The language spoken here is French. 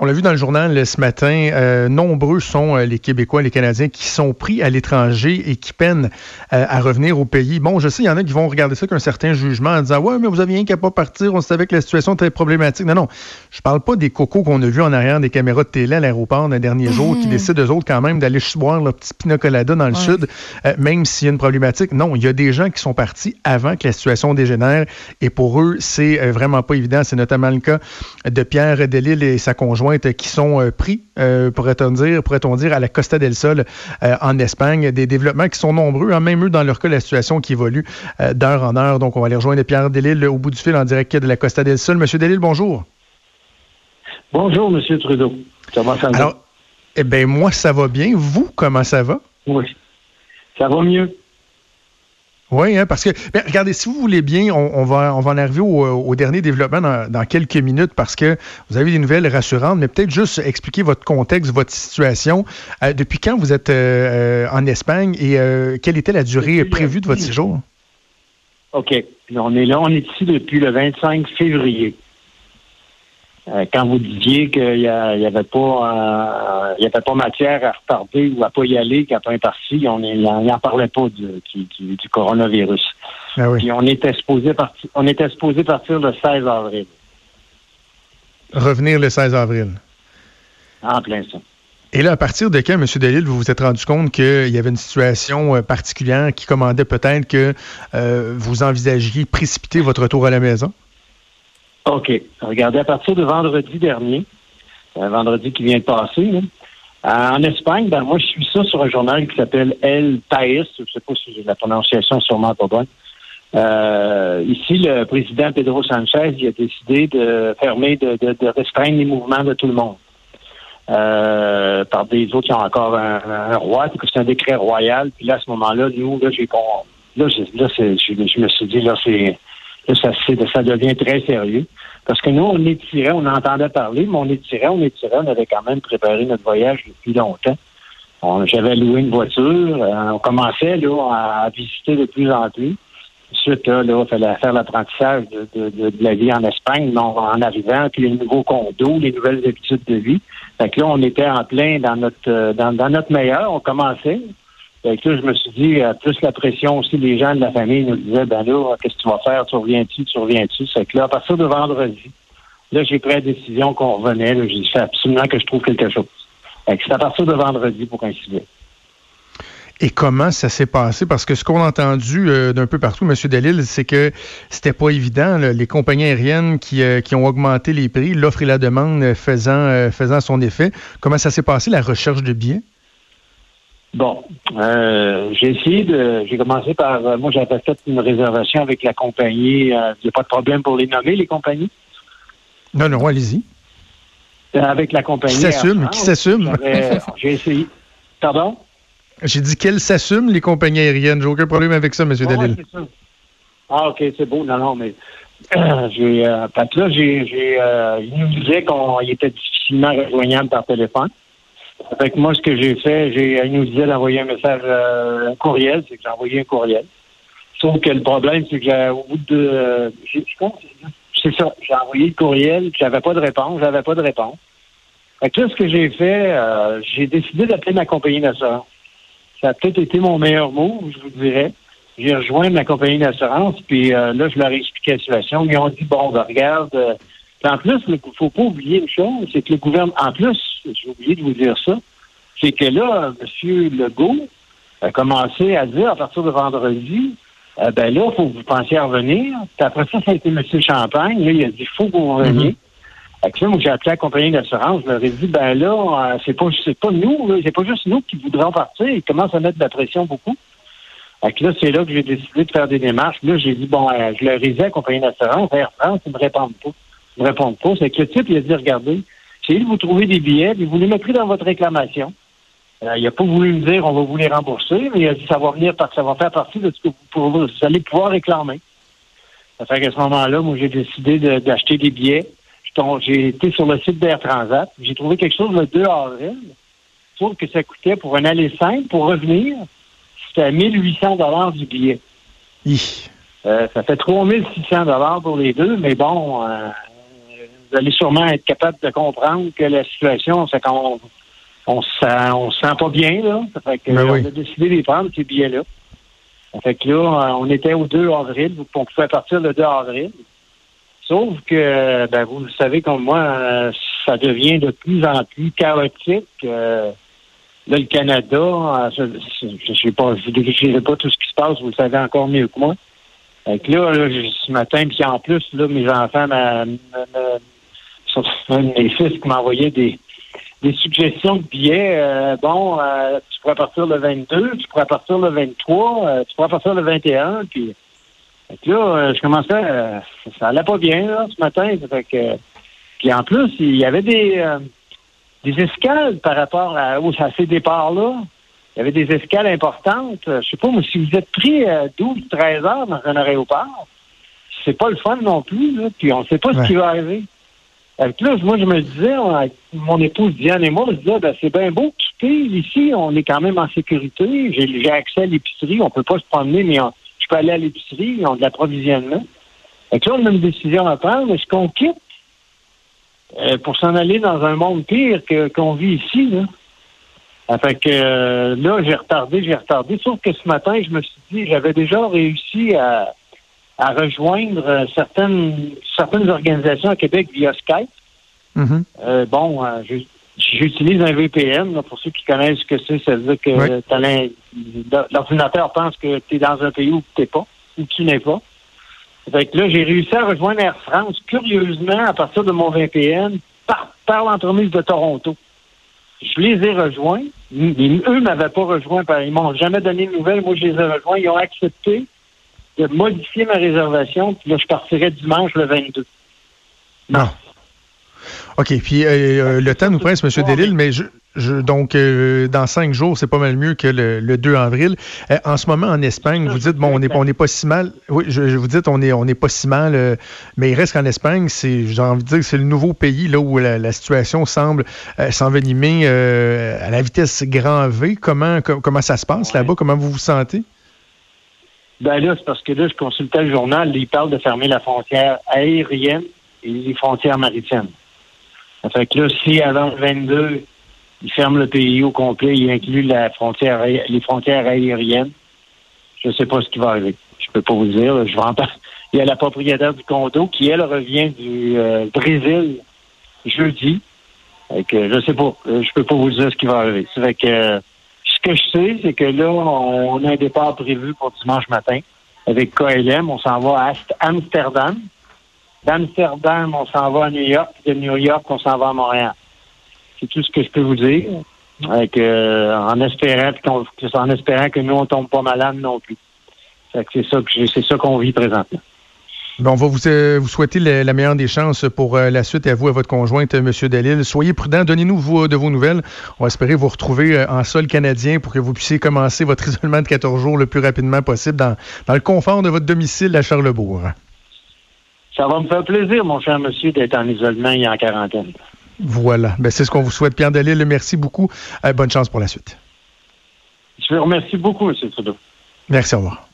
On l'a vu dans le journal ce matin, euh, nombreux sont euh, les Québécois, les Canadiens qui sont pris à l'étranger et qui peinent euh, à revenir au pays. Bon, je sais, il y en a qui vont regarder ça avec un certain jugement en disant Ouais, mais vous aviez rien qu'à pas partir, on savait que la situation était problématique. Non, non, je parle pas des cocos qu'on a vus en arrière des caméras de télé à l'aéroport d'un dernier jour qui mhm. décident eux autres quand même d'aller boire leur petit pina colada dans le sud, même s'il y a une problématique. Non, il y a des gens qui sont partis avant que la situation dégénère et pour eux, c'est vraiment pas évident. C'est notamment le cas de Pierre Delille et sa conjointe qui sont pris, pourrait-on dire, pourrait dire, à la Costa del Sol en Espagne. Des développements qui sont nombreux, hein, même eux, dans leur cas, la situation qui évolue d'heure en heure. Donc, on va aller rejoindre Pierre Delille au bout du fil en direct de la Costa del Sol. Monsieur Delille, bonjour. Bonjour, Monsieur Trudeau. Comment ça va? Alors, eh bien, moi, ça va bien. Vous, comment ça va? Oui. Ça va mieux. Oui, hein, parce que, ben, regardez, si vous voulez bien, on, va, on va en arriver au, dernier développement dans, quelques minutes parce que vous avez des nouvelles rassurantes, mais peut-être juste expliquer votre contexte, votre situation. Euh, depuis quand vous êtes euh, en Espagne et euh, quelle était la durée prévue de votre séjour? OK. On est là, on est ici depuis le 25 février. Euh, quand vous disiez qu'il n'y avait pas il y avait pas matière à retarder ou à pas y aller quand on est parti, on n'en parlait pas du, du, coronavirus. Ah Puis on était supposé partir on était supposé partir le 16 avril. Revenir le 16 avril. En plein ça. Et là, à partir de quand, M. Delille, vous vous êtes rendu compte qu'il y avait une situation euh, particulière qui commandait peut-être que euh, vous envisagiez précipiter votre retour à la maison? OK. Regardez, à partir de vendredi dernier, un vendredi qui vient de passer, euh, en Espagne, ben moi, je suis ça sur un journal qui s'appelle El País. Je ne sais pas si la prononciation sûrement pas bonne. Euh, ici, le président Pedro Sanchez il a décidé de fermer, de, restreindre les mouvements de tout le monde. Euh, par des autres qui ont encore un, roi, c'est un décret royal. Puis là, à ce moment-là, nous, là, j'ai là, là, je me suis dit, là, c'est ça, ça devient très sérieux. Parce que nous, on étirait, on entendait parler, mais on étirait, on étirait, on avait quand même préparé notre voyage depuis longtemps. J'avais loué une voiture, euh, on commençait là, à visiter de plus en plus. Ensuite, là, il fallait faire l'apprentissage de, la vie en Espagne, en arrivant, puis les nouveaux condos, les nouvelles habitudes de vie. Fait que là, on était en plein dans notre euh, dans notre meilleur, on commençait. Fait que là, je me suis dit, euh, plus la pression aussi, les gens de la famille nous disaient, ben là, qu'est-ce que tu vas faire? Tu reviens-tu? Tu reviens-tu? C'est que là, à partir de vendredi, là, j'ai pris la décision qu'on revenait. J'ai dit, absolument que je trouve quelque chose. C'est à partir de vendredi pour coïncider. Et comment ça s'est passé? Parce que ce qu'on a entendu euh, d'un peu partout, M. Delille, c'est que c'était pas évident. Les compagnies aériennes qui, euh, qui, ont augmenté les prix, l'offre et la demande faisant, faisant son effet. Comment ça s'est passé, la recherche de billets? Bon, euh, j'ai essayé de. J'ai commencé par. Euh, moi, j'avais fait une réservation avec la compagnie. Il euh, n'y a pas de problème pour les nommer, les compagnies? Non, non, allez-y. Avec la compagnie. Qui s'assume? Qui s'assume? J'ai essayé. Pardon? J'ai dit qu'elles s'assument, les compagnies aériennes. J'ai aucun problème avec ça, M. Oh, Dalil. Ah, OK, c'est beau. Non, non, mais. j'ai. Euh, là, j'ai. j'ai il nous disait qu'il était difficilement rejoignable par téléphone. Avec moi, ce que j'ai fait, j'ai, il nous disait d'envoyer un message, euh, un courriel, c'est que j'ai envoyé un courriel. Sauf que le problème, c'est que j'ai, au bout de, euh, c'est ça, j'ai envoyé le courriel, j'avais pas de réponse, j'avais pas de réponse. Fait que là, ce que j'ai fait, euh, j'ai décidé d'appeler ma compagnie d'assurance. Ça a peut-être été mon meilleur mot, je vous dirais. J'ai rejoint ma compagnie d'assurance, puis là, je leur ai expliqué la situation. Ils ont dit, bon, ben, regarde, en plus, il ne faut pas oublier une chose, c'est que le gouvernement, en plus, j'ai oublié de vous dire ça, c'est que là, M. Legault a commencé à dire à partir de vendredi, euh, ben là, il faut que vous pensiez à revenir. Puis après ça, ça a été M. Champagne. Là, il a dit, il faut que vous reveniez. Mm moi, j'ai appelé la compagnie d'assurance. Je leur ai dit, ben là, euh, c'est pas, c'est pas nous, c'est pas juste nous qui voudrons partir. Ils commencent à mettre de la pression beaucoup. Fait là, c'est là que j'ai décidé de faire des démarches. Là, j'ai dit, bon, euh, je leur ai dit à la compagnie d'assurance, Air France, ils me répondent pas. Me répondent pas. C'est que le type, il a dit, regardez, c'est de vous trouver des billets, puis vous les mettrez dans votre réclamation. Euh, il n'a pas voulu me dire on va vous les rembourser, mais il a dit ça va venir ça va faire partie de ce que vous, allez pouvoir réclamer. Ça fait qu'à ce moment-là, moi j'ai décidé d'acheter des billets. J'ai été sur le site d'Air Transat. J'ai trouvé quelque chose le 2 avril. Sauf que ça coûtait pour un aller simple, pour revenir, c'était à 1800 dollars du billet. Euh, ça fait 3600 dollars pour les deux, mais bon, euh, vous allez sûrement être capable de comprendre que la situation, c'est qu'on on se, on se sent pas bien, là. Ça fait que, Ben on a décidé de les prendre, ces billets-là. Ça fait que là, euh, on était au 2 avril, donc on pouvait partir le 2 avril. Sauf que, ben, vous le savez comme moi, euh, ça devient de plus en plus chaotique. euh, là, le Canada, je ne sais pas, je décrirai pas tout ce qui se passe, vous le savez encore mieux que moi. Fait que là, ce matin, puis en plus, là, mes enfants, ma, ma- sont un de mes fils qui m'envoyait des, des suggestions de billets. euh, bon, euh, tu pourrais partir le 22, tu pourrais partir le 23, euh, tu pourrais partir le 21, puis là, je commençais, euh, ça allait pas bien là, ce matin. Fait que, puis en plus, il y avait des, des escales par rapport à, à ces départs-là. Il y avait des escales importantes. Je sais pas, mais si vous êtes pris euh, 12, 13 heures dans un aéroport, c'est pas le fun non plus, là, puis on sait pas Ouais. ce qui va arriver. Que là, moi, je me disais, on- mon épouse Diane et moi, on se disait, ben, c'est bien beau quitter ici, on est quand même en sécurité, j'ai accès à l'épicerie, on peut pas se promener, mais je peux aller à l'épicerie, ils ont de l'approvisionnement. Que là, on a une décision à prendre, est-ce qu'on quitte euh, pour s'en aller dans un monde pire que- qu'on vit ici, là? Ah, Fait que euh, là, j'ai retardé, j'ai retardé. Sauf que ce matin, je me suis dit, j'avais déjà réussi à, à rejoindre euh, certaines certaines organisations à Québec via Skype. Mhm. Euh, bon, euh, j'utilise un VPN. là, pour ceux qui connaissent ce que c'est, ça veut dire que Oui. l'ordinateur pense que tu es dans un pays où tu n'es pas, où tu n'es pas. Fait que là, j'ai réussi à rejoindre Air France, curieusement, à partir de mon VPN, par, par l'entremise de Toronto. Je les ai rejoints. mais eux m'avaient pas rejoint. Ils m'ont jamais donné de nouvelles. Moi, je les ai rejoints. Ils ont accepté de modifier ma réservation. Puis là, je partirai dimanche le 22. Bon. OK. Puis euh, euh, le temps nous presse, M. Delille, mais je, je- donc euh, dans cinq jours, c'est pas mal mieux que le, le 2 avril. Euh, en ce moment, en Espagne, vous dites, bon, on n'est on n'est pas si mal. Oui, je, je vous dites, on n'est on n'est pas si mal, euh, mais il reste qu'en Espagne, c'est, j'ai envie de dire que c'est le nouveau pays là où la, la situation semble euh, s'envenimer euh, à la vitesse grand V. Comment, com- comment ça se passe Ouais. là-bas? Comment vous vous sentez? Ben là, c'est parce que là, je consultais le journal, il parle de fermer la frontière aérienne et les frontières maritimes. Ça fait que là, si avant le 22, ils ferment le pays au complet, ils incluent la frontière, les frontières aériennes, je ne sais pas ce qui va arriver. Je peux pas vous dire. Je vais en Il y a la propriétaire du condo qui, elle, revient du euh, Brésil jeudi. Fait que je sais pas. Euh, Je peux pas vous dire ce qui va arriver. Fait que euh, ce que je sais, c'est que là, on, a un départ prévu pour dimanche matin avec KLM. On s'en va à Amsterdam. D'Amsterdam, on s'en va à New York. De New York, on s'en va à Montréal. C'est tout ce que je peux vous dire. Avec, euh, en espérant qu'on- en espérant que nous, on tombe pas malade non plus. C'est ça qu'on vit présentement. Bon, on va vous, euh, vous souhaiter la, la meilleure des chances pour euh, la suite et à vous et à votre conjointe, euh, M. Delille. Soyez prudents, donnez-nous vos- de vos nouvelles. On va espérer vous retrouver euh, en sol canadien pour que vous puissiez commencer votre isolement de 14 jours le plus rapidement possible dans, dans le confort de votre domicile à Charlebourg. Ça va me faire plaisir, mon cher monsieur, d'être en isolement et en quarantaine. Voilà. Ben, c'est ce qu'on vous souhaite. Pierre Delille, merci beaucoup. Bonne chance pour la suite. Je vous remercie beaucoup, M. Trudeau. Merci, au revoir.